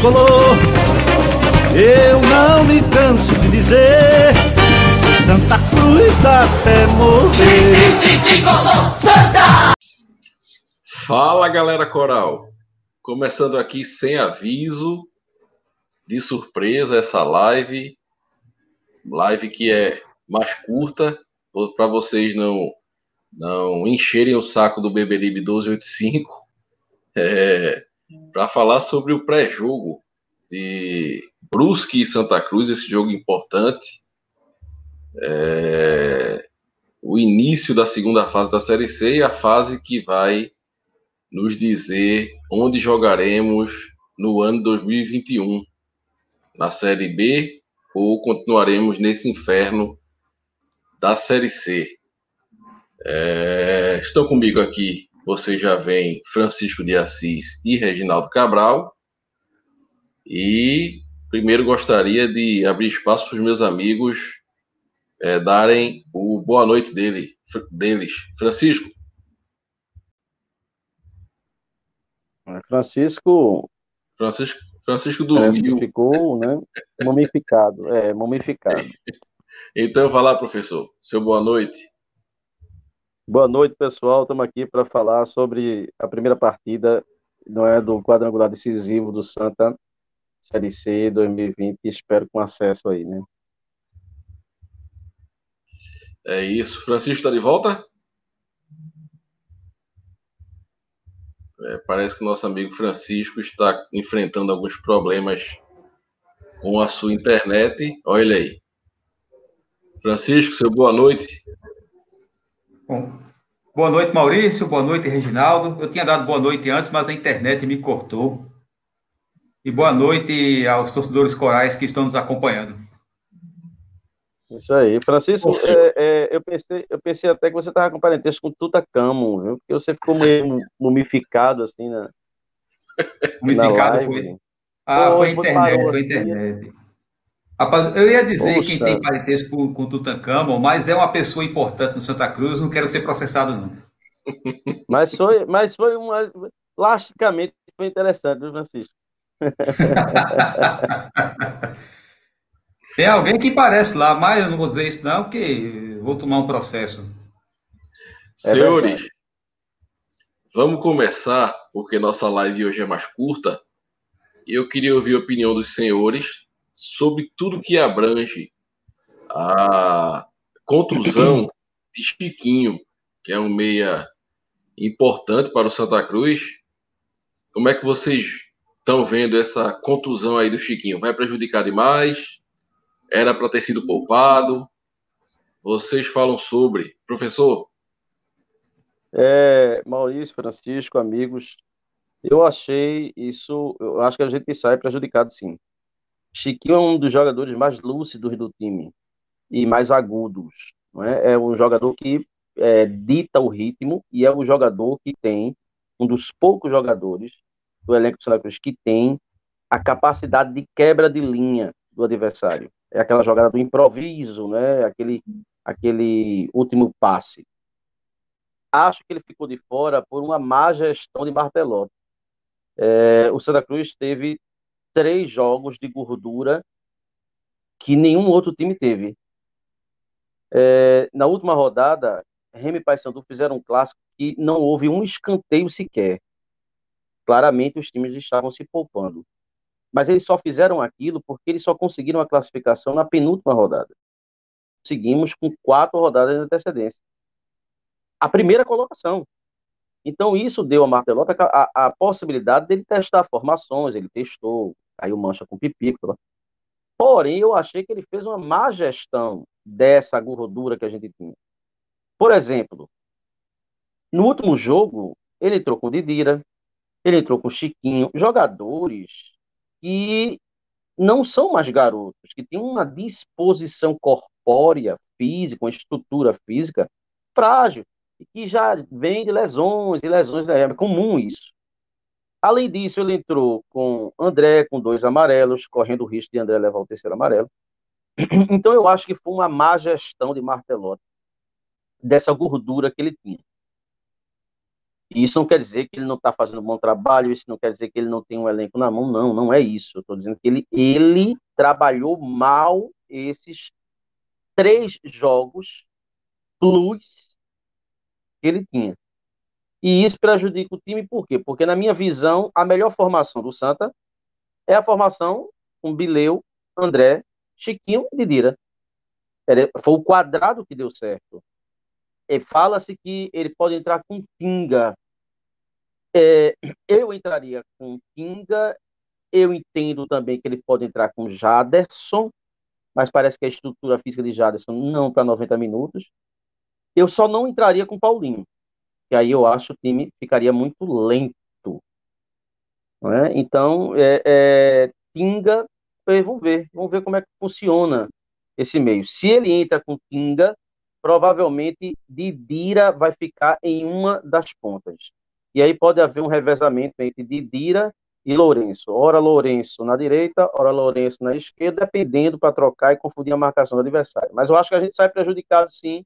Tricolor. Eu não me canso de dizer Santa Cruz até morrer. Tricolor Santa! Fala galera coral, começando aqui sem aviso, de surpresa essa live, live que é mais curta para vocês não não encherem o saco do Beberibe 1285 é, para falar sobre o pré-jogo de Brusque e Santa Cruz, esse jogo importante. É, o início da segunda fase da Série C e a fase que vai nos dizer onde jogaremos no ano 2021, na Série B ou continuaremos nesse inferno da Série C. É, estão comigo aqui, vocês já veem Francisco de Assis e Reginaldo Cabral. E primeiro gostaria de abrir espaço para os meus amigos é, darem o boa noite dele, deles. Francisco. Francisco. Francisco, Francisco dormiu. Ficou, né? Mumificado. É, mumificado. então, vai lá, professor. Seu boa noite. Boa noite, pessoal. Estamos aqui para falar sobre a primeira partida não é, do quadrangular decisivo do Santa Série C 2020. Espero com acesso aí, né? É isso. Francisco está de volta? É, parece que nosso amigo Francisco está enfrentando alguns problemas com a sua internet. Olha aí. Francisco, seu boa noite. Bom, boa noite, Maurício. Boa noite, Reginaldo. Eu tinha dado boa noite antes, mas a internet me cortou. E boa noite aos torcedores corais que estão nos acompanhando. Isso aí. Francisco, é, é, eu, pensei, eu pensei até que você estava com parentesco com Tutacamo, viu? Porque você ficou meio mumificado assim na. Mumificado foi. Ah, foi internet, foi internet. Rapaz, eu ia dizer Poxa. quem tem parentesco com, com Tutankhamon, mas é uma pessoa importante no Santa Cruz, não quero ser processado, não. Mas foi, mas foi uma. Lasticamente foi interessante, viu, Francisco? tem alguém que parece lá, mas eu não vou dizer isso, não, porque vou tomar um processo. É Senhores, vamos começar, porque nossa live hoje é mais curta. Eu queria ouvir a opinião dos senhores sobre tudo que abrange a contusão de Chiquinho, que é um meia importante para o Santa Cruz. Como é que vocês estão vendo essa contusão aí do Chiquinho? Vai prejudicar demais? Era para ter sido poupado? Vocês falam sobre. Professor? É, Maurício, Francisco, amigos, eu achei isso, eu acho que a gente sai prejudicado sim. Chiquinho é um dos jogadores mais lúcidos do time e mais agudos. Não é? é um jogador que é, dita o ritmo e é um jogador que tem, um dos poucos jogadores do elenco do Santa Cruz que tem a capacidade de quebra de linha do adversário. É aquela jogada do improviso, né? aquele, aquele último passe. Acho que ele ficou de fora por uma má gestão de Bartelotti. É, o Santa Cruz teve três jogos de gordura que nenhum outro time teve. É, na última rodada, Remy e Paysandu fizeram um clássico que não houve um escanteio sequer. Claramente os times estavam se poupando. Mas eles só fizeram aquilo porque eles só conseguiram a classificação na penúltima rodada. Seguimos com quatro rodadas de antecedência. A primeira colocação. Então, isso deu a Martelota a, a, possibilidade dele testar formações, ele testou, caiu mancha com pipico. Porém, eu achei que ele fez uma má gestão dessa gordura que a gente tinha. Por exemplo, no último jogo, ele entrou com Didira, ele entrou com Chiquinho, jogadores que não são mais garotos, que têm uma disposição corpórea, física, uma estrutura física frágil, e que já vem de lesões e lesões, né? é comum isso. Além disso, ele entrou com André, com dois amarelos, correndo o risco de André levar o terceiro amarelo. Então, eu acho que foi uma má gestão de Martelotti, dessa gordura que ele tinha. E isso não quer dizer que ele não está fazendo um bom trabalho, isso não quer dizer que ele não tem um elenco na mão, não, não é isso. Estou dizendo que ele, ele trabalhou mal esses três jogos plus que ele tinha. E isso prejudica o time, por quê? Porque, na minha visão, a melhor formação do Santa é a formação com Bileu, André, Chiquinho e Didira. Foi o quadrado que deu certo. Fala-se que ele pode entrar com Tinga. É, eu entraria com Tinga. Eu entendo também que ele pode entrar com Jaderson, mas parece que a estrutura física de Jaderson não para 90 minutos. Eu só não entraria com Paulinho que aí eu acho que o time ficaria muito lento. Né? Então, é, é, Tinga, vamos ver, vamos ver como é que funciona esse meio. Se ele entra com Tinga, provavelmente Didira vai ficar em uma das pontas. E aí pode haver um revezamento entre Didira e Lourenço. Ora Lourenço na direita, ora Lourenço na esquerda, dependendo para trocar e confundir a marcação do adversário. Mas eu acho que a gente sai prejudicado sim,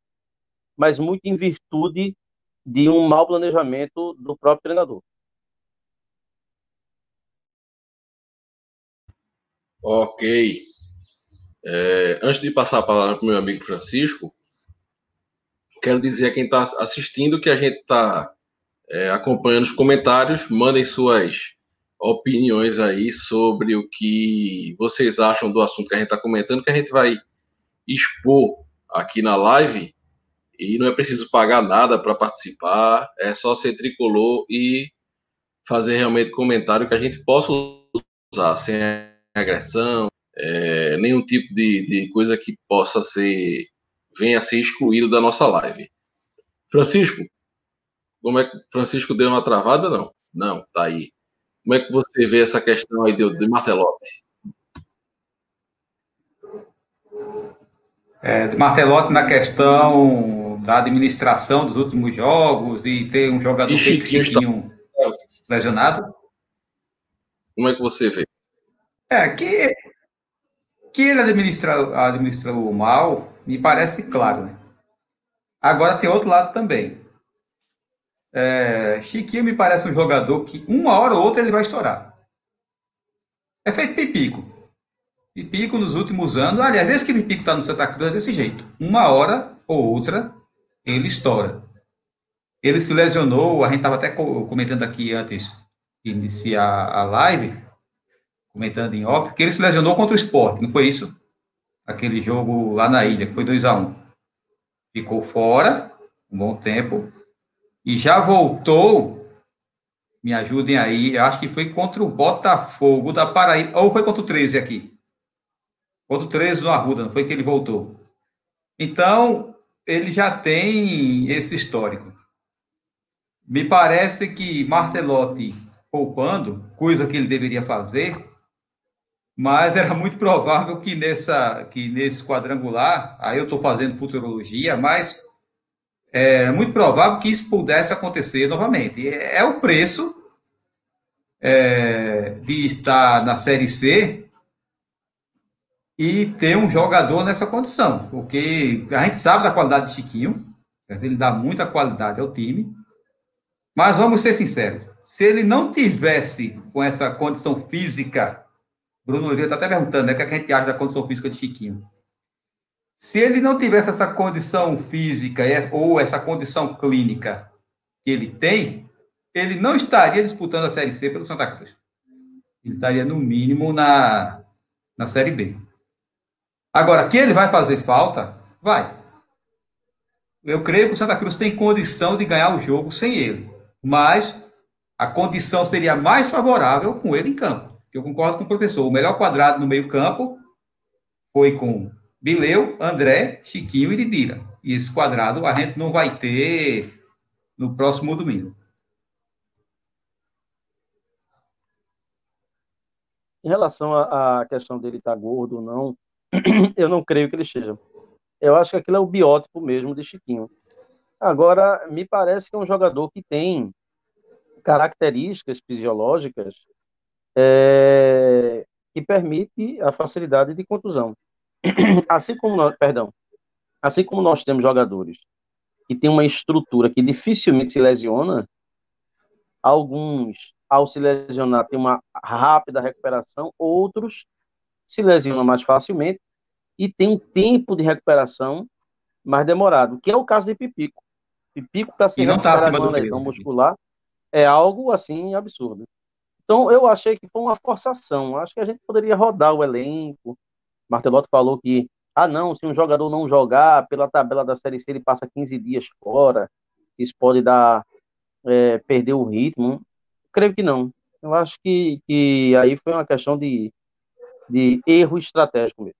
mas muito em virtude de um mau planejamento do próprio treinador. Ok. É, antes de passar a palavra para o meu amigo Francisco, quero dizer a quem está assistindo que a gente está é, acompanhando os comentários. Mandem suas opiniões aí sobre o que vocês acham do assunto que a gente está comentando, que a gente vai expor aqui na live e não é preciso pagar nada para participar, é só ser tricolor e fazer realmente comentário que a gente possa usar, sem agressão, é, nenhum tipo de, de coisa que possa ser, venha a ser excluído da nossa live. Francisco, como é que Francisco deu uma travada? Não, não, tá aí. Como é que você vê essa questão aí de, de Martelotti? É, de Martelotti na questão da administração dos últimos jogos e ter um jogador e Chiquinho, Chiquinho está... lesionado? Como é que você vê? É, que, que ele administrou, administrou mal, me parece claro. Né? Agora tem outro lado também. É, Chiquinho me parece um jogador que uma hora ou outra ele vai estourar. É feito pipico. Pipico nos últimos anos, aliás, desde que Pipico está no Santa Cruz é desse jeito. Uma hora ou outra ele estoura. Ele se lesionou, a gente estava até comentando aqui antes de iniciar a live, comentando em off, que ele se lesionou contra o esporte, não foi isso? Aquele jogo lá na ilha, que foi 2 a 1 um. Ficou fora um bom tempo e já voltou. Me ajudem aí, acho que foi contra o Botafogo da Paraíba, ou foi contra o 13 aqui? Contra o 13 no Arruda, não foi que ele voltou. Então, ele já tem esse histórico. Me parece que Martelotti poupando, coisa que ele deveria fazer, mas era muito provável que nessa que nesse quadrangular, aí eu estou fazendo futurologia, mas é muito provável que isso pudesse acontecer novamente. É, é o preço é, de estar na Série C e ter um jogador nessa condição, porque a gente sabe da qualidade de Chiquinho, ele dá muita qualidade ao time, mas vamos ser sinceros, se ele não tivesse com essa condição física, Bruno Oliveira está até perguntando, né, o que, é que a gente acha da condição física de Chiquinho? Se ele não tivesse essa condição física ou essa condição clínica que ele tem, ele não estaria disputando a Série C pelo Santa Cruz. Ele estaria, no mínimo, na, na Série B. Agora, que ele vai fazer falta? Vai. Eu creio que o Santa Cruz tem condição de ganhar o jogo sem ele. mas a condição seria mais favorável com ele em campo. Eu concordo com o professor. O melhor quadrado no meio-campo foi com Bileu, André, Chiquinho e Lidira. E esse quadrado a gente não vai ter no próximo domingo. Em relação à questão dele estar tá gordo ou não, eu não creio que ele seja. Eu acho que aquilo é o biótipo mesmo de Chiquinho. Agora, me parece que é um jogador que tem características fisiológicas é, que permite a facilidade de contusão. Assim como nós, perdão, assim como nós temos jogadores que têm uma estrutura que dificilmente se lesiona, alguns, ao se lesionar, têm uma rápida recuperação, outros se lesionam mais facilmente e tem um tempo de recuperação mais demorado, que é o caso de Pipico. Pipico, para se tá recuperar de uma lesão muscular, é algo assim absurdo. Então, eu achei que foi uma forçação. Acho que a gente poderia rodar o elenco. Martelotto falou que, ah, não, se um jogador não jogar pela tabela da Série C, ele passa 15 dias fora. Isso pode dar, é, perder o ritmo. Creio que não. Eu acho que, que aí foi uma questão de, de erro estratégico mesmo.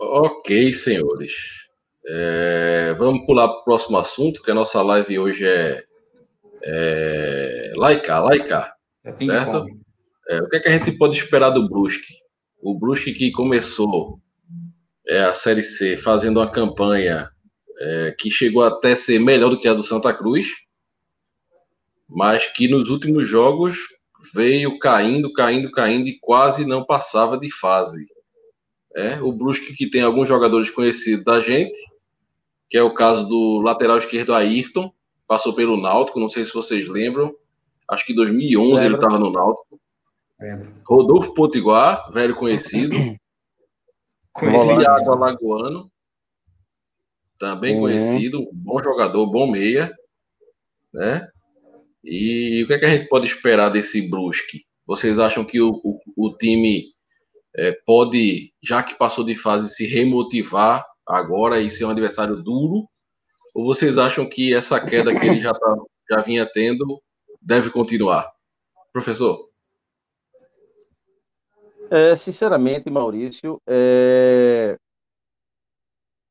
Ok, senhores. É, vamos pular para o próximo assunto, que a nossa live hoje é, é laica, laica, é certo? É, o que, é que a gente pode esperar do Brusque? O Brusque que começou é, a Série C fazendo uma campanha é, que chegou até ser melhor do que a do Santa Cruz, mas que nos últimos jogos veio caindo, caindo, caindo e quase não passava de fase. É, o Brusque que tem alguns jogadores conhecidos da gente, que é o caso do lateral esquerdo Ayrton, passou pelo Náutico, não sei se vocês lembram, acho que em 2011 Lembra. ele estava no Náutico. Lembra. Rodolfo Potiguar, velho conhecido. conhecido. Alagoano, também uhum. conhecido, bom jogador, bom meia, né? E o que, é que a gente pode esperar desse Brusque? Vocês acham que o, o, o time é, pode, já que passou de fase, se remotivar agora e ser um adversário duro? Ou vocês acham que essa queda que ele já, tá, já vinha tendo deve continuar? Professor? É, sinceramente, Maurício, é...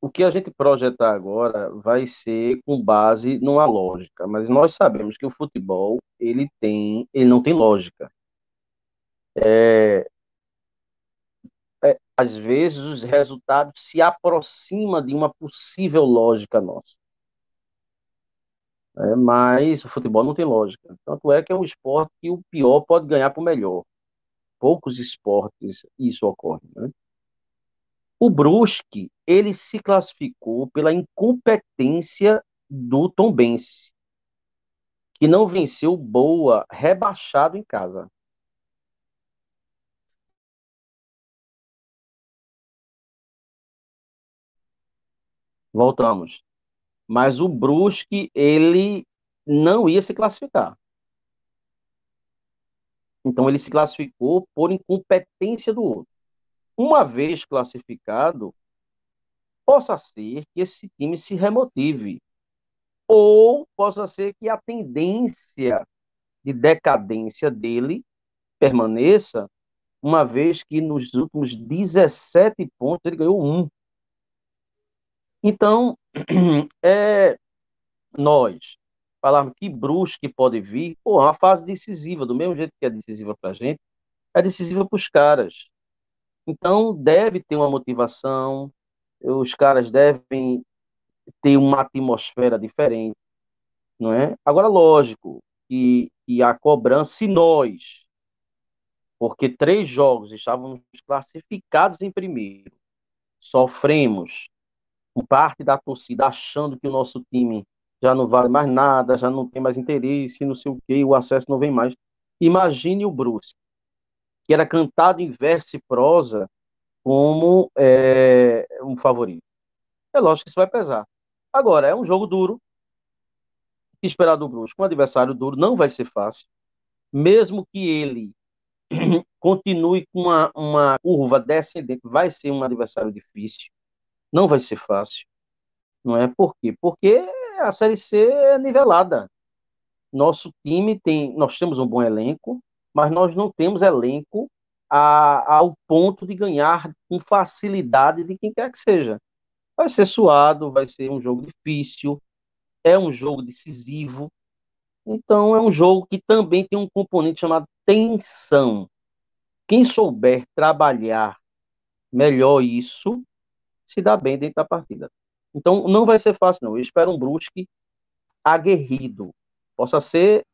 o que a gente projetar agora vai ser com base numa lógica, mas nós sabemos que o futebol ele tem, ele não tem lógica. É, às vezes os resultados se aproximam de uma possível lógica nossa. É, mas o futebol não tem lógica. Tanto é que é um esporte que o pior pode ganhar para o melhor. Poucos esportes isso ocorre. Né? O Brusque, ele se classificou pela incompetência do Tombense, que não venceu Boa rebaixado em casa. Voltamos. Mas o Brusque, ele não ia se classificar. Então ele se classificou por incompetência do outro. Uma vez classificado, possa ser que esse time se remotive. Ou possa ser que a tendência de decadência dele permaneça, uma vez que nos últimos 17 pontos ele ganhou um. Então, é, nós falarmos que Brusque pode vir, pô, é uma fase decisiva, do mesmo jeito que é decisiva para a gente, é decisiva para os caras. Então, deve ter uma motivação, os caras devem ter uma atmosfera diferente, não é? Agora, lógico que, a cobrança, se nós, porque três jogos estávamos classificados em primeiro, sofremos parte da torcida achando que o nosso time já não vale mais nada, já não tem mais interesse, não sei o que, o acesso não vem mais. Imagine o Bruce, que era cantado em verso e prosa como é, um favorito. É lógico que isso vai pesar. Agora, é um jogo duro. que esperar do Brusque? Um adversário duro não vai ser fácil. Mesmo que ele continue com uma, uma curva descendente, vai ser um adversário difícil não vai ser fácil. Não é por quê? Porque a Série C é nivelada. Nosso time tem, nós temos um bom elenco, mas nós não temos elenco a, ao ponto de ganhar com facilidade de quem quer que seja. Vai ser suado, vai ser um jogo difícil, é um jogo decisivo. Então é um jogo que também tem um componente chamado tensão. Quem souber trabalhar melhor isso, se dá bem dentro da partida. Então não vai ser fácil, não. Eu espero um Brusque aguerrido. Possa ser,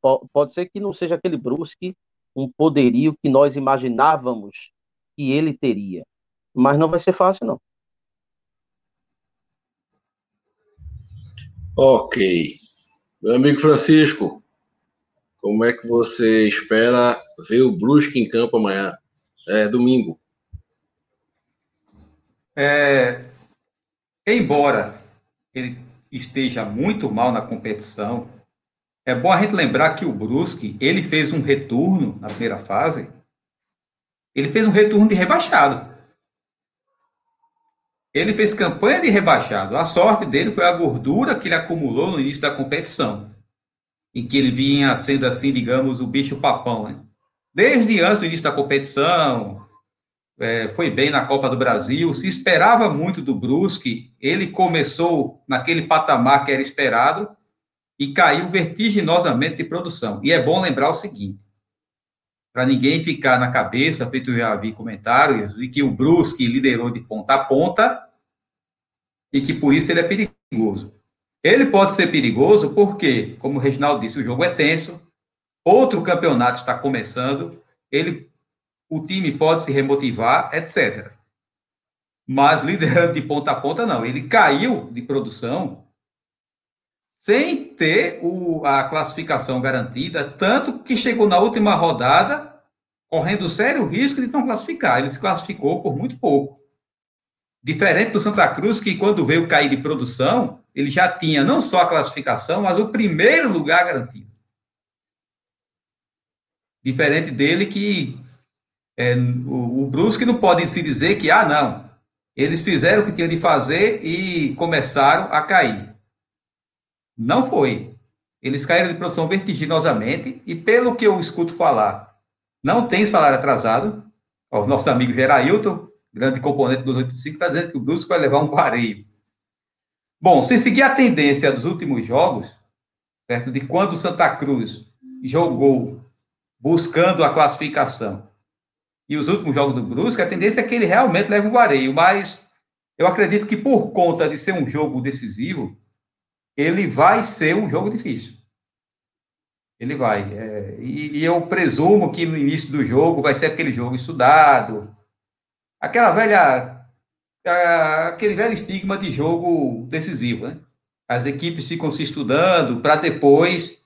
pode ser que não seja aquele Brusque um poderio que nós imaginávamos que ele teria. Mas não vai ser fácil, não. Ok. Meu amigo Francisco, como é que você espera ver o Brusque em campo amanhã? É domingo. É, embora ele esteja muito mal na competição, é bom a gente lembrar que o Brusque, ele fez um retorno na primeira fase, ele fez um retorno de rebaixado. Ele fez campanha de rebaixado. A sorte dele foi a gordura que ele acumulou no início da competição, em que ele vinha sendo assim, digamos, o bicho papão. Né? Desde antes do início da competição, é, foi bem na Copa do Brasil, se esperava muito do Brusque, ele começou naquele patamar que era esperado e caiu vertiginosamente de produção. E é bom lembrar o seguinte, para ninguém ficar na cabeça, feito eu já vi comentários, de que o Brusque liderou de ponta a ponta e que por isso ele é perigoso. Ele pode ser perigoso porque, como o Reginaldo disse, o jogo é tenso, outro campeonato está começando, ele, o time pode se remotivar, etc. Mas liderando de ponta a ponta, não. Ele caiu de produção sem ter o, a classificação garantida, tanto que chegou na última rodada correndo sério risco de não classificar. Ele se classificou por muito pouco. Diferente do Santa Cruz, que quando veio cair de produção, ele já tinha não só a classificação, mas o primeiro lugar garantido. Diferente dele que é, o, o Brusque não pode se dizer que, ah, não, eles fizeram o que tinham de fazer e começaram a cair. Não foi. Eles caíram de produção vertiginosamente e, pelo que eu escuto falar, não tem salário atrasado. o nosso amigo Gerailton, grande componente dos 85, está dizendo que o Brusque vai levar um vareio. Bom, se seguir a tendência dos últimos jogos, certo? de quando o Santa Cruz jogou buscando a classificação e os últimos jogos do Brusque, a tendência é que ele realmente leve um vareio, mas eu acredito que por conta de ser um jogo decisivo, ele vai ser um jogo difícil. Ele vai. É, e, e, eu presumo que no início do jogo vai ser aquele jogo estudado, aquela velha, aquele velho estigma de jogo decisivo, né? As equipes ficam se estudando para depois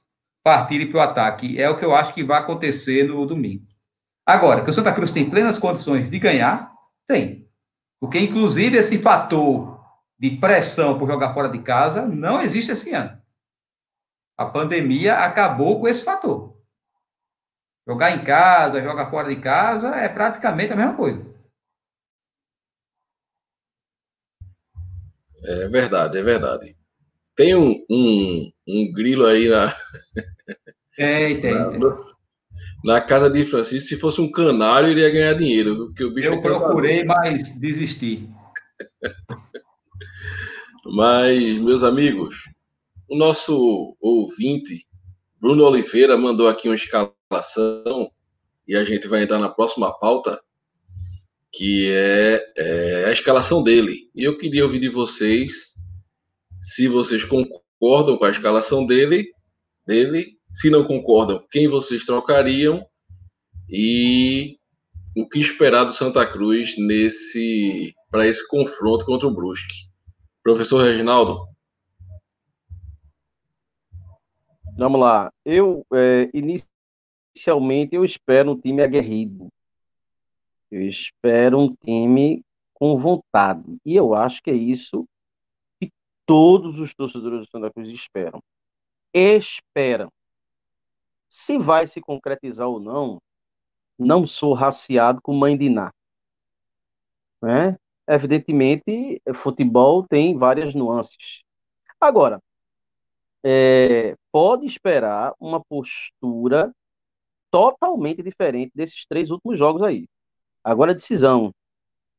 partirem para o ataque. É o que eu acho que vai acontecer no domingo. Agora, que o Santa Cruz tem plenas condições de ganhar, tem. Porque, inclusive, esse fator de pressão por jogar fora de casa não existe esse ano. A pandemia acabou com esse fator. Jogar em casa, jogar fora de casa é praticamente a mesma coisa. É verdade, é verdade. Tem um, um, um grilo aí na. É, tem. Na, na, casa de Francisco, se fosse um canário, iria ganhar dinheiro. Porque o bicho Eu é procurei, mas desisti. mas, meus amigos, o nosso ouvinte, Bruno Oliveira, mandou aqui uma escalação e a gente vai entrar na próxima pauta, que é, é a escalação dele. E eu queria ouvir de vocês se vocês concordam com a escalação dele, dele, se não concordam, quem vocês trocariam e o que esperar do Santa Cruz nesse para esse confronto contra o Brusque. Professor Reginaldo. Vamos lá. Eu, é, inicialmente, eu espero um time aguerrido. Eu espero um time com vontade. E eu acho que é isso que todos os torcedores do Santa Cruz esperam. Esperam. Se vai se concretizar ou não, não sou raciado com mãe de Ná. Né? Evidentemente, futebol tem várias nuances. Agora, é, pode esperar uma postura totalmente diferente desses três últimos jogos aí. Agora, decisão.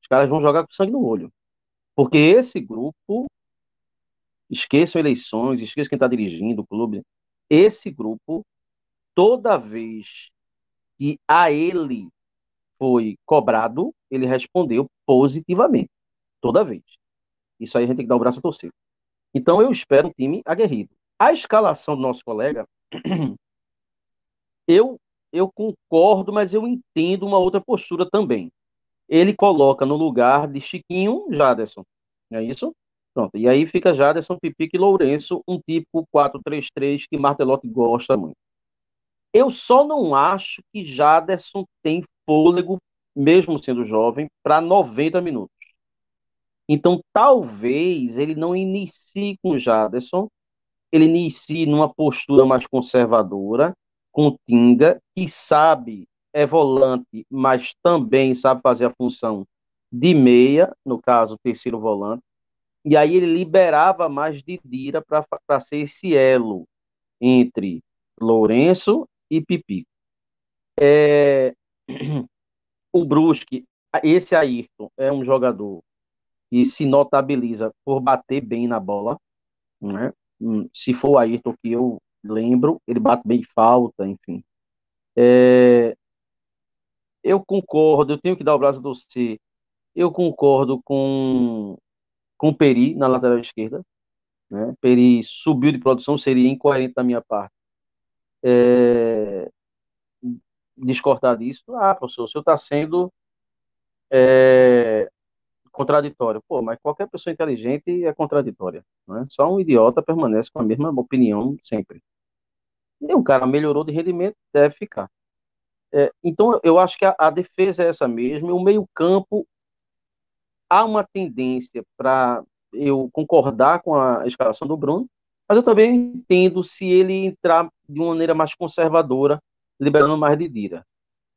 Os caras vão jogar com sangue no olho. Porque esse grupo, esqueçam eleições, esqueçam quem está dirigindo o clube. Esse grupo, toda vez que a ele foi cobrado, ele respondeu positivamente. Toda vez. Isso aí a gente tem que dar o braço a torcer. Então eu espero um time aguerrido. A escalação do nosso colega, eu, eu concordo, mas eu entendo uma outra postura também. Ele coloca no lugar de Chiquinho Jaderson. Não é isso? Pronto. E aí fica Jaderson, Pipique e Lourenço, um tipo 4-3-3 que Martelotti gosta muito. Eu só não acho que Jaderson tem fôlego, mesmo sendo jovem, para 90 minutos. Então, talvez ele não inicie com Jaderson, ele inicie numa postura mais conservadora, com Tinga, que sabe, é volante, mas também sabe fazer a função de meia, no caso, terceiro volante. E aí ele liberava mais de Dira para ser esse elo entre Lourenço e Pipi. É... O Brusque, esse Ayrton é um jogador que se notabiliza por bater bem na bola, né? Hum, se for o Ayrton que eu lembro, ele bate bem falta, enfim. É... Eu concordo, eu tenho que dar o braço do C. Eu concordo com, com o Peri na lateral esquerda. Né? Peri subiu de produção, seria incoerente da minha parte. É... Descortar disso. Ah, professor, o senhor está sendo é, contraditório. Pô, mas qualquer pessoa inteligente é contraditória. Né? Só um idiota permanece com a mesma opinião sempre. E o cara melhorou de rendimento, deve ficar. É, então, eu acho que a, a, defesa é essa mesmo. E o meio-campo há uma tendência para eu concordar com a escalação do Bruno, mas eu também entendo se ele entrar de uma maneira mais conservadora, liberando mais de Dira.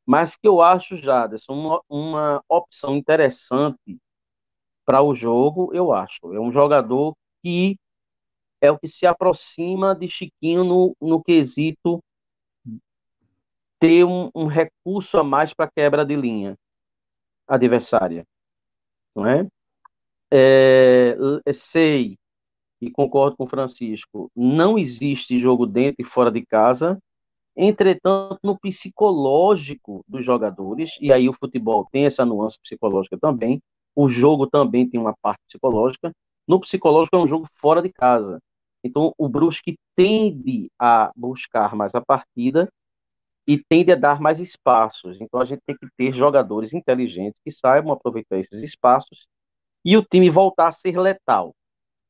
Mas que eu acho, Jaderson, uma, uma opção interessante para o jogo, eu acho. É um jogador que é o que se aproxima de Chiquinho no, no quesito ter um, um recurso a mais para quebra de linha adversária. Não é? É, sei e concordo com o Francisco, não existe jogo dentro e fora de casa. Entretanto, no psicológico dos jogadores, e aí o futebol tem essa nuance psicológica também, o jogo também tem uma parte psicológica. No psicológico é um jogo fora de casa. Então o Brusque tende a buscar mais a partida e tende a dar mais espaços. Então a gente tem que ter jogadores inteligentes que saibam aproveitar esses espaços e o time voltar a ser letal.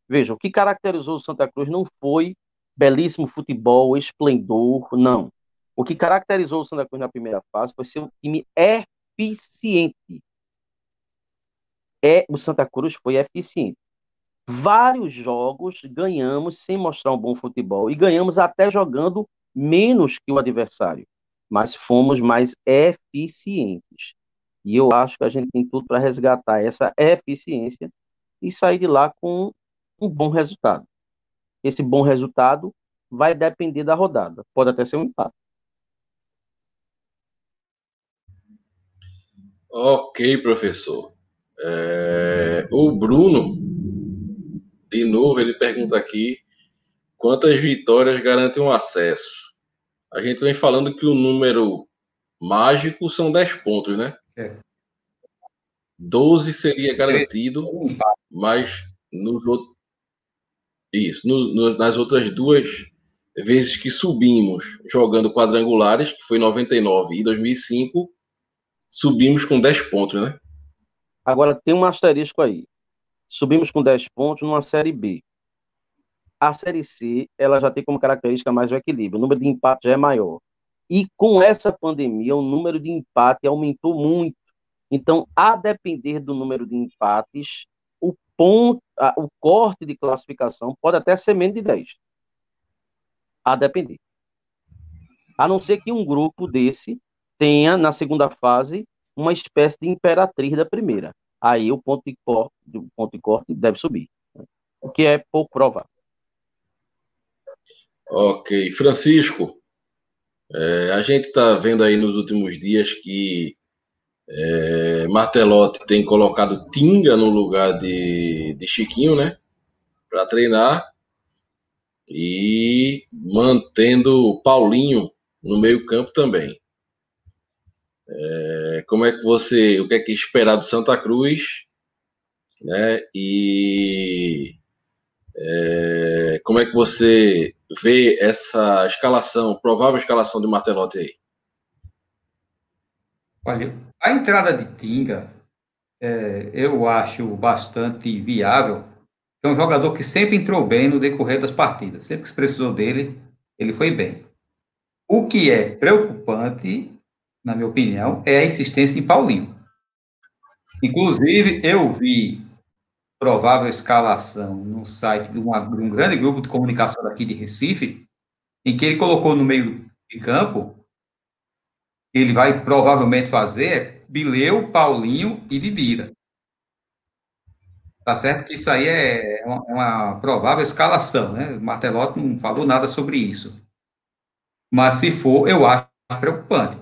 Veja, o que caracterizou o Santa Cruz não foi belíssimo futebol, esplendor, não. O que caracterizou o Santa Cruz na primeira fase foi ser um time eficiente é o Santa Cruz foi eficiente. Vários jogos ganhamos sem mostrar um bom futebol e ganhamos até jogando menos que o adversário, mas fomos mais eficientes. E eu acho que a gente tem tudo para resgatar essa eficiência e sair de lá com um bom resultado. Esse bom resultado vai depender da rodada, pode até ser um empate. Ok, professor. É, o Bruno, de novo, ele pergunta aqui quantas vitórias garantem o acesso. A gente vem falando que o número mágico são 10 pontos, né? É. 12 seria garantido, mas nos outros. Isso, no, no, nas outras duas vezes que subimos jogando quadrangulares, que foi 99 e 2005, subimos com 10 pontos, né? Agora tem um asterisco aí. Subimos com 10 pontos numa série B. A série C, ela já tem como característica mais o equilíbrio. O número de empates já é maior. E com essa pandemia, o número de empate aumentou muito. Então, a depender do número de empates, o ponto, o corte de classificação pode até ser menos de 10. A depender. A não ser que um grupo desse tenha, na segunda fase, uma espécie de imperatriz da primeira. aí o ponto de corte, o ponto de corte deve subir. O que é pouco provável. Ok. Francisco, é, a gente está vendo aí nos últimos dias que é, Martelotti tem colocado Tinga no lugar de, de Chiquinho, né? Para treinar. E mantendo Paulinho no meio-campo também. É, como é que você. O que é que esperar do Santa Cruz? Né? E é, como é que você vê essa escalação, provável escalação de Martelotti aí? Olha, a entrada de Tinga é, eu acho bastante viável. É um jogador que sempre entrou bem no decorrer das partidas. Sempre que se precisou dele, ele foi bem. O que é preocupante, na minha opinião, é a insistência em Paulinho. Inclusive, eu vi provável escalação no site de, uma, de um grande grupo de comunicação daqui de Recife, em que ele colocou no meio de campo ele vai provavelmente fazer Bileu, Paulinho e Didira. Tá certo que isso aí é uma, é uma provável escalação, né? O Martelotti não falou nada sobre isso. Mas se for, eu acho preocupante.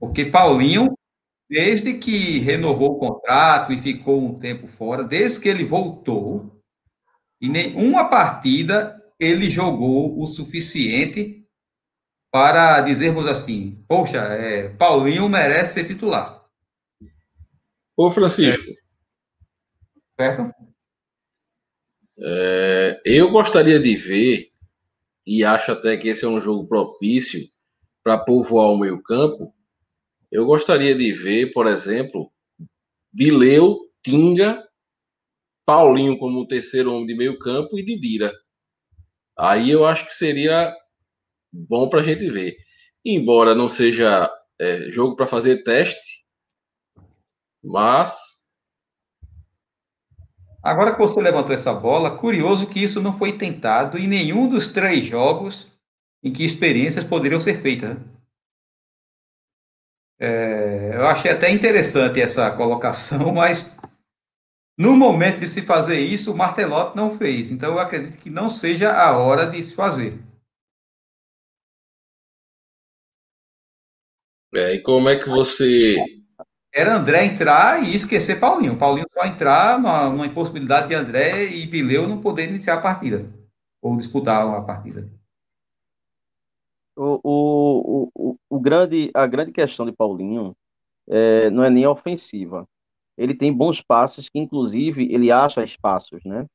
Porque Paulinho, desde que renovou o contrato e ficou um tempo fora, desde que ele voltou, em nenhuma partida ele jogou o suficiente para dizermos assim: poxa, é, Paulinho merece ser titular. Ô, Francisco. É. Certo? É, eu gostaria de ver, e acho até que esse é um jogo propício para povoar o meio-campo. Eu gostaria de ver, por exemplo, Bileu, Tinga, Paulinho como terceiro homem de meio-campo e Didira. Aí eu acho que seria bom para a gente ver. Embora não seja é, jogo para fazer teste, mas. Agora que você levantou essa bola, curioso que isso não foi tentado em nenhum dos três jogos em que experiências poderiam ser feitas. Né? É, eu achei até interessante essa colocação, mas no momento de se fazer isso, o Martelotti não fez. Então eu acredito que não seja a hora de se fazer. É, e como é que você. Era André entrar e esquecer Paulinho. Paulinho só entrar numa, numa impossibilidade de André e Bileu não poder iniciar a partida. Ou disputar a partida. O, o, o, o grande, a grande questão de Paulinho é, não é nem ofensiva. Ele tem bons passes, que inclusive ele acha espaços, né?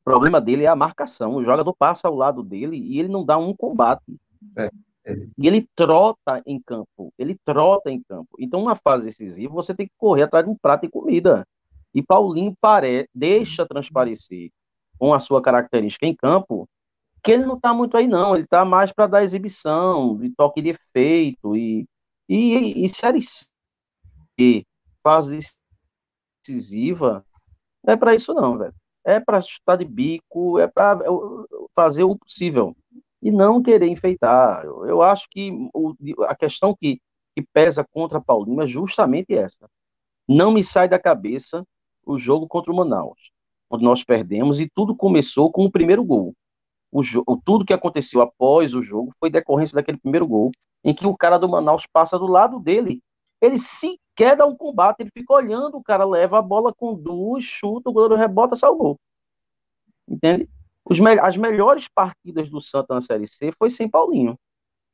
O problema dele é a marcação. O jogador passa ao lado dele e ele não dá um combate. É. E ele trota em campo, ele trota em campo. Então, uma fase decisiva, você tem que correr atrás de um prato de comida. E Paulinho pare... deixa transparecer com a sua característica em campo que ele não está muito aí, não. Ele está mais para dar exibição, de toque de efeito e, e, e série C, fase decisiva, não é para isso, não, velho. É para chutar de bico, é para fazer o possível e não querer enfeitar. Eu, eu acho que o, a questão que, que pesa contra Paulinho é justamente essa. Não me sai da cabeça o jogo contra o Manaus, onde nós perdemos e tudo começou com o primeiro gol. O, tudo que aconteceu após o jogo foi decorrência daquele primeiro gol, em que o cara do Manaus passa do lado dele. Ele sequer dá um combate, ele fica olhando, o cara leva a bola com duas, chuta, o goleiro rebota, salvou. Entende? Os, as melhores partidas do Santa na Série C foi sem Paulinho.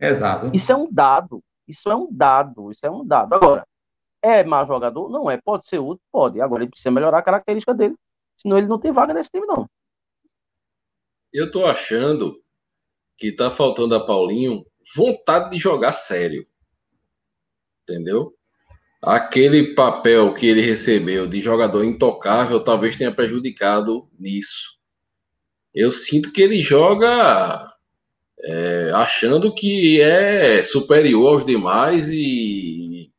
Exato. Isso é um dado. Isso é um dado. Isso é um dado. Agora, é mau jogador? Não é. Pode ser útil? Pode. Agora ele precisa melhorar a característica dele. Senão ele não tem vaga nesse time, não. Eu tô achando que tá faltando a Paulinho vontade de jogar sério. Entendeu? Aquele papel que ele recebeu de jogador intocável talvez tenha prejudicado nisso eu sinto que ele joga é, achando que é superior aos demais e,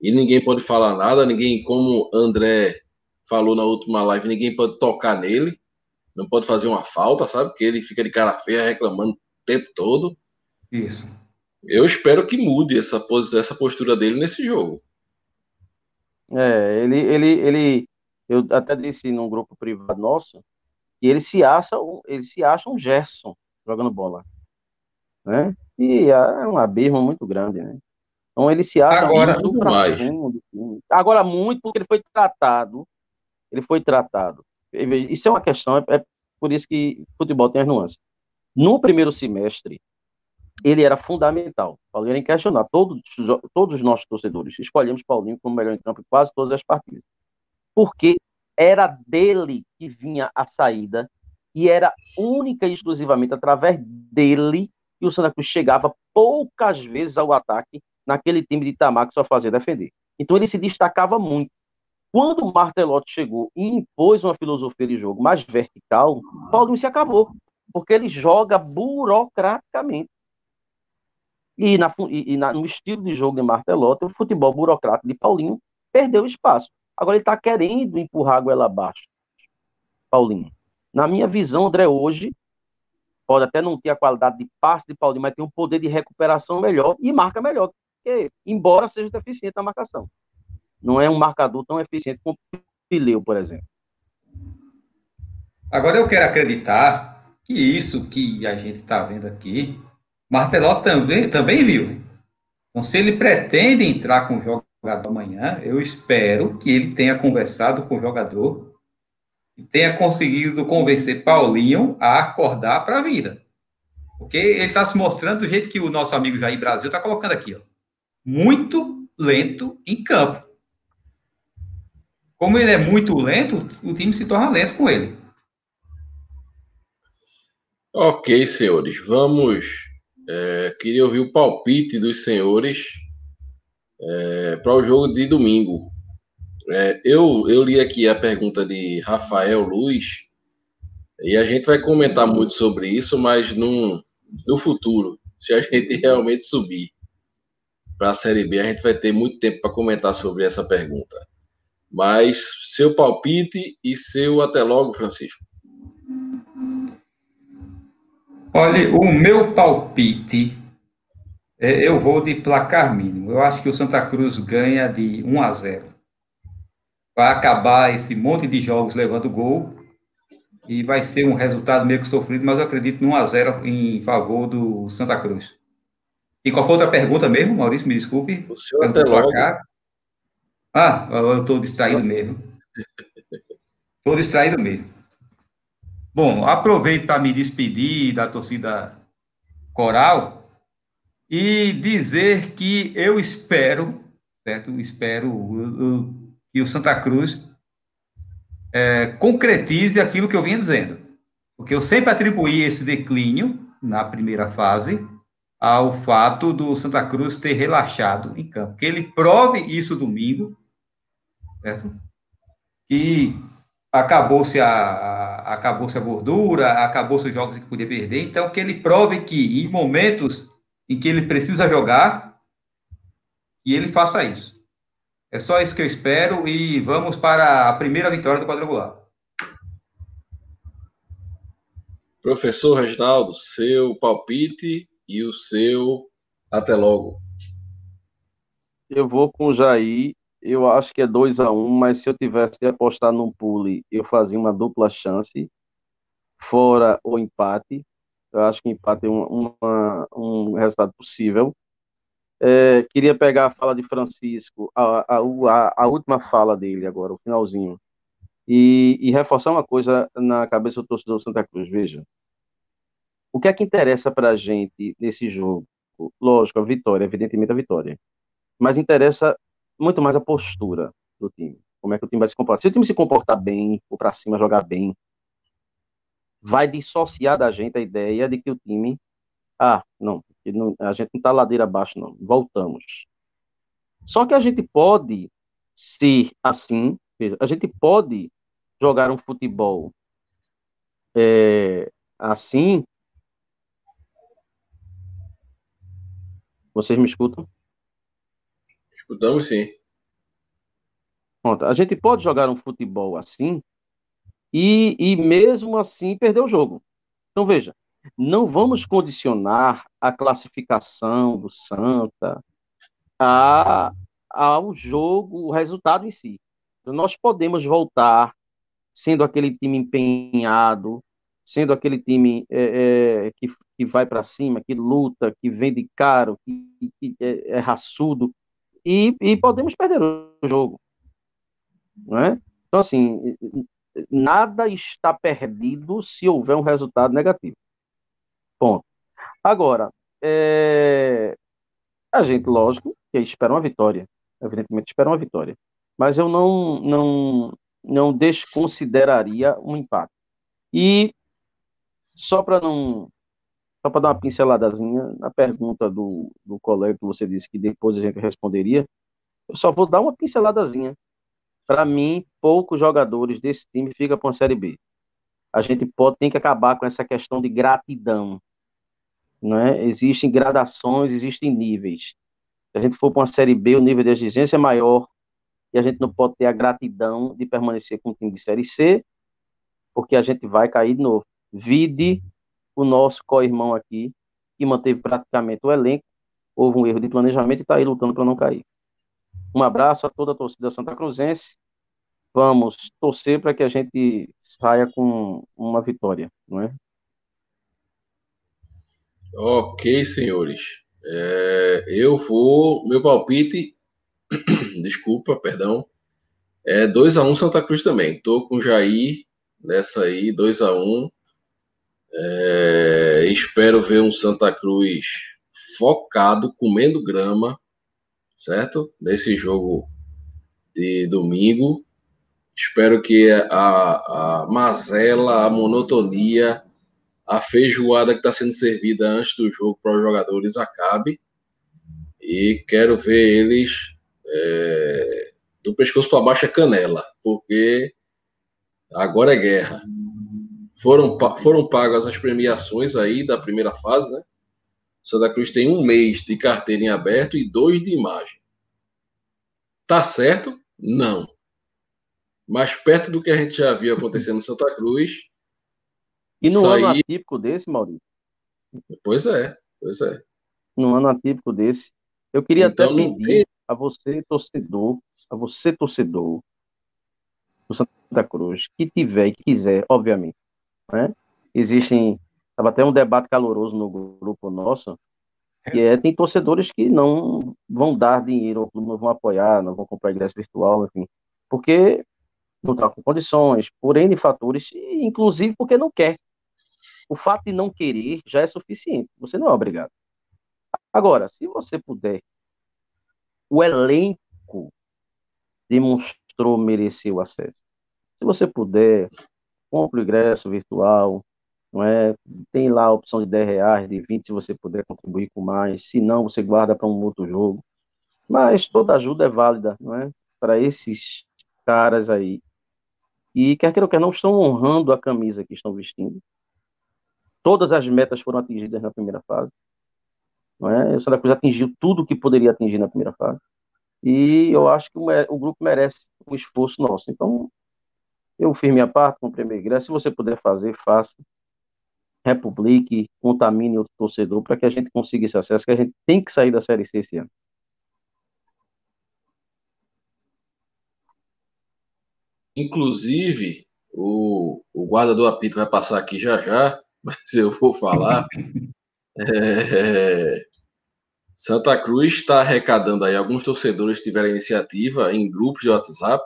e ninguém pode falar nada, ninguém, como André falou na última live, ninguém pode tocar nele, não pode fazer uma falta, sabe? Porque ele fica de cara feia reclamando o tempo todo. Isso. Eu espero que mude essa, essa postura dele nesse jogo. É, ele, ele, ele, eu até disse num grupo privado nosso, que ele se acha, ele se acha um Gerson jogando bola, né? E é um abismo muito grande, né? Então ele se acha agora muito mais. Fundo, agora muito porque ele foi tratado, ele foi tratado. Isso é uma questão, é, é por isso que futebol tem as nuances. No primeiro semestre, ele era fundamental. Paulinho era inquestionável. Todos, todos os nossos torcedores escolhemos Paulinho como melhor em campo em quase todas as partidas. Porque era dele que vinha a saída e era única e exclusivamente através dele que o Santa Cruz chegava poucas vezes ao ataque naquele time de Itamar que só fazia defender. Então ele se destacava muito. Quando o Martelotti chegou e impôs uma filosofia de jogo mais vertical, Paulinho se acabou, porque ele joga burocraticamente. E, na, e, na, no estilo de jogo de Martelotti, o futebol burocrático de Paulinho perdeu espaço. Agora ele está querendo empurrar a goela abaixo, Paulinho. Na minha visão, André hoje pode até não ter a qualidade de passe de Paulinho, mas tem um poder de recuperação melhor e marca melhor, que, embora seja deficiente na marcação. Não é um marcador tão eficiente como o Pileu, por exemplo. Agora eu quero acreditar que isso que a gente está vendo aqui, Marteló também, também viu. Então, se ele pretende entrar com amanhã, eu espero que ele tenha conversado com o jogador e tenha conseguido convencer Paulinho a acordar para a vida. Porque ele está se mostrando do jeito que o nosso amigo Jair Brasil está colocando aqui. Ó. Muito lento em campo. Como ele é muito lento, o time se torna lento com ele. Ok, senhores, vamos. É, queria ouvir o palpite dos senhores é, para o jogo de domingo. É, eu, eu li aqui a pergunta de Rafael Luiz e a gente vai comentar muito sobre isso, mas num, no futuro, se a gente realmente subir para a Série B, a gente vai ter muito tempo para comentar sobre essa pergunta. Mas seu palpite e seu até logo, Francisco. Olha, o meu palpite, eu vou de placar mínimo. Eu acho que o Santa Cruz ganha de 1 a 0. Vai acabar esse monte de jogos levando gol e vai ser um resultado meio que sofrido, mas eu acredito no 1 a 0 em favor do Santa Cruz. E qual foi a outra pergunta mesmo, Maurício? Me desculpe. O senhor até logo. Ah, eu estou distraído mesmo. Estou distraído mesmo. Bom, aproveito para me despedir da torcida coral e dizer que eu espero, certo? Espero que o Santa Cruz é, concretize aquilo que eu vinha dizendo. Porque eu sempre atribuí esse declínio na primeira fase ao fato do Santa Cruz ter relaxado em campo. Que ele prove isso domingo, certo? E acabou-se a, acabou-se a gordura, acabou-se os jogos que podia perder, então que ele prove que em momentos em que ele precisa jogar, e ele faça isso. É só isso que eu espero e vamos para a primeira vitória do quadrangular. Professor Reginaldo, seu palpite e o seu até logo. Eu vou com o Jair. Eu acho que é 2 a 1 um, mas se eu tivesse de apostar num pule, eu fazia uma dupla chance, fora o empate. Eu acho que empate é um, uma, um resultado possível. É, queria pegar a fala de Francisco, a, a, a, a, última fala dele agora, o finalzinho, e, e reforçar uma coisa na cabeça do torcedor do Santa Cruz. Veja, o que é que interessa para a gente nesse jogo? Lógico, a vitória, evidentemente a vitória. Mas interessa muito mais a postura do time. Como é que o time vai se comportar. Se o time se comportar bem, ou para cima jogar bem, vai dissociar da gente a ideia de que o time. Ah, não, a gente não está ladeira abaixo, não. Voltamos. Só que a gente pode ser assim, a gente pode jogar um futebol é, assim Vocês me escutam? Escutamos sim. Pronto. A gente pode jogar um futebol assim e, e mesmo assim perder o jogo. Então veja, não vamos condicionar a classificação do Santa a ao jogo, o resultado em si. Então, nós podemos voltar sendo aquele time empenhado, sendo aquele time é, é, que, que vai para cima, que luta, que vende caro, que, que é, é, raçudo, e, e podemos perder o jogo. Não é? Então, assim, nada está perdido se houver um resultado negativo. Ponto. Agora, é... a gente, lógico, que espera uma vitória. Evidentemente, espera uma vitória. Mas eu não, não, não desconsideraria um empate. E só para não. Só para dar uma pinceladazinha na pergunta do, do colega que você disse que depois a gente responderia, eu só vou dar uma pinceladazinha. Para mim, poucos jogadores desse time ficam para a Série B. A gente pode tem que acabar com essa questão de gratidão. Né? Existem gradações, existem níveis. Se a gente for para uma Série B, o nível de exigência é maior e a gente não pode ter a gratidão de permanecer com o time de Série C, porque a gente vai cair de novo. Vide o nosso co-irmão aqui, que manteve praticamente o elenco, houve um erro de planejamento e está aí lutando para não cair. Um abraço a toda a torcida Santa Cruzense. Vamos torcer para que a gente saia com uma vitória, não é? Ok, senhores. É, eu vou. Meu palpite. desculpa, perdão. É 2x1 um Santa Cruz também. Tô com o Jair nessa aí, 2x1. Um. É, espero ver um Santa Cruz focado, comendo grama, certo? Nesse jogo de domingo. Espero que a, a mazela, a monotonia, a feijoada que está sendo servida antes do jogo para os jogadores acabe. E quero ver eles é, do pescoço para baixo é canela, porque agora é guerra. Foram, foram pagas as premiações aí da primeira fase, né? Santa Cruz tem um mês de carteira em aberto e dois de imagem. Tá certo? Não. Mas perto do que a gente já viu acontecendo em Santa Cruz. E no ano atípico desse, Maurício? Pois é, pois é. No ano atípico desse. Eu queria então, até pedir a você, torcedor, a você, torcedor do Santa Cruz, que tiver e quiser, obviamente. Né? Existem. Estava até um debate caloroso no grupo nosso, que é, tem torcedores que não vão dar dinheiro, não vão apoiar, não vão comprar ingresso virtual, enfim, porque não está com condições, por N fatores, inclusive porque não quer. O fato de não querer já é suficiente, você não é obrigado. Agora, se você puder, o elenco demonstrou merecer o acesso. Se você puder, compre o ingresso virtual, não é? Tem lá a opção de 10 reais, de 20, se você puder contribuir com mais. Se não, você guarda para um outro jogo. Mas toda ajuda é válida, não é? Para esses caras aí. E quer queira ou quer não, estão honrando a camisa que estão vestindo. Todas as metas foram atingidas na primeira fase. Não é? O Santa Cruz atingiu tudo que poderia atingir na primeira fase. E eu acho que o, grupo merece um esforço nosso. Então, eu fiz minha parte, comprei meu ingresso. Se você puder fazer, faça republique, contamine outro torcedor para que a gente consiga esse acesso, que a gente tem que sair da Série C esse ano. Inclusive, o, o guarda do apito vai passar aqui já já, mas eu vou falar. é, Santa Cruz está arrecadando aí, alguns torcedores tiveram iniciativa em grupos de WhatsApp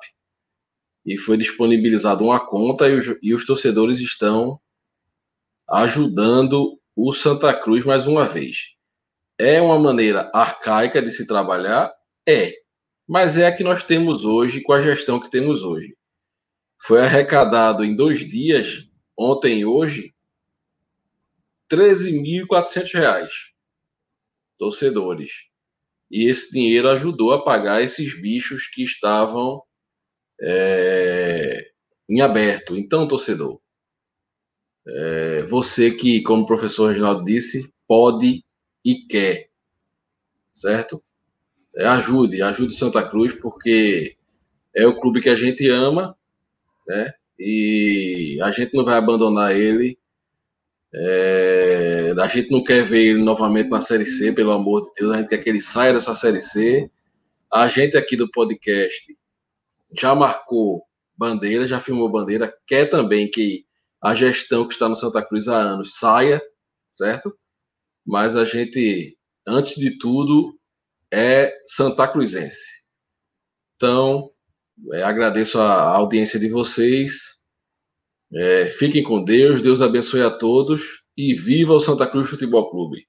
e foi disponibilizada uma conta e os, e os torcedores estão ajudando o Santa Cruz mais uma vez. É uma maneira arcaica de se trabalhar? É. Mas é a que nós temos hoje com a gestão que temos hoje. Foi arrecadado em dois dias, ontem e hoje, R$ 13.400 torcedores. E esse dinheiro ajudou a pagar esses bichos que estavam é, em aberto. Então, torcedor, é, você que, como o professor Reginaldo disse, pode e quer, certo? É, ajude, ajude Santa Cruz, porque é o clube que a gente ama, né? E a gente não vai abandonar ele. É, a gente não quer ver ele novamente na Série C, pelo amor de Deus. A gente quer que ele saia dessa Série C. A gente aqui do podcast já marcou bandeira, já firmou bandeira, quer também que a gestão que está no Santa Cruz há anos saia, certo? Mas a gente, antes de tudo, é Santa Cruzense. Então, é, agradeço a audiência de vocês. É, fiquem com Deus, Deus abençoe a todos e viva o Santa Cruz Futebol Clube.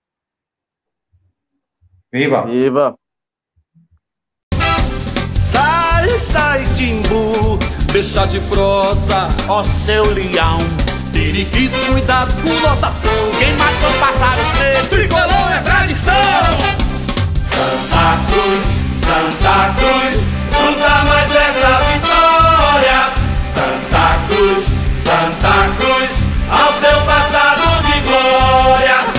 Viva! Viva! Sai, sai, Timbu, deixa de prosa, ó seu leão periquito, cuidado com lotação. Quem matou passaros preto, tricolor é tradição. Santa Cruz, Santa Cruz, não mais essa vitória. Santa Cruz, Santa Cruz.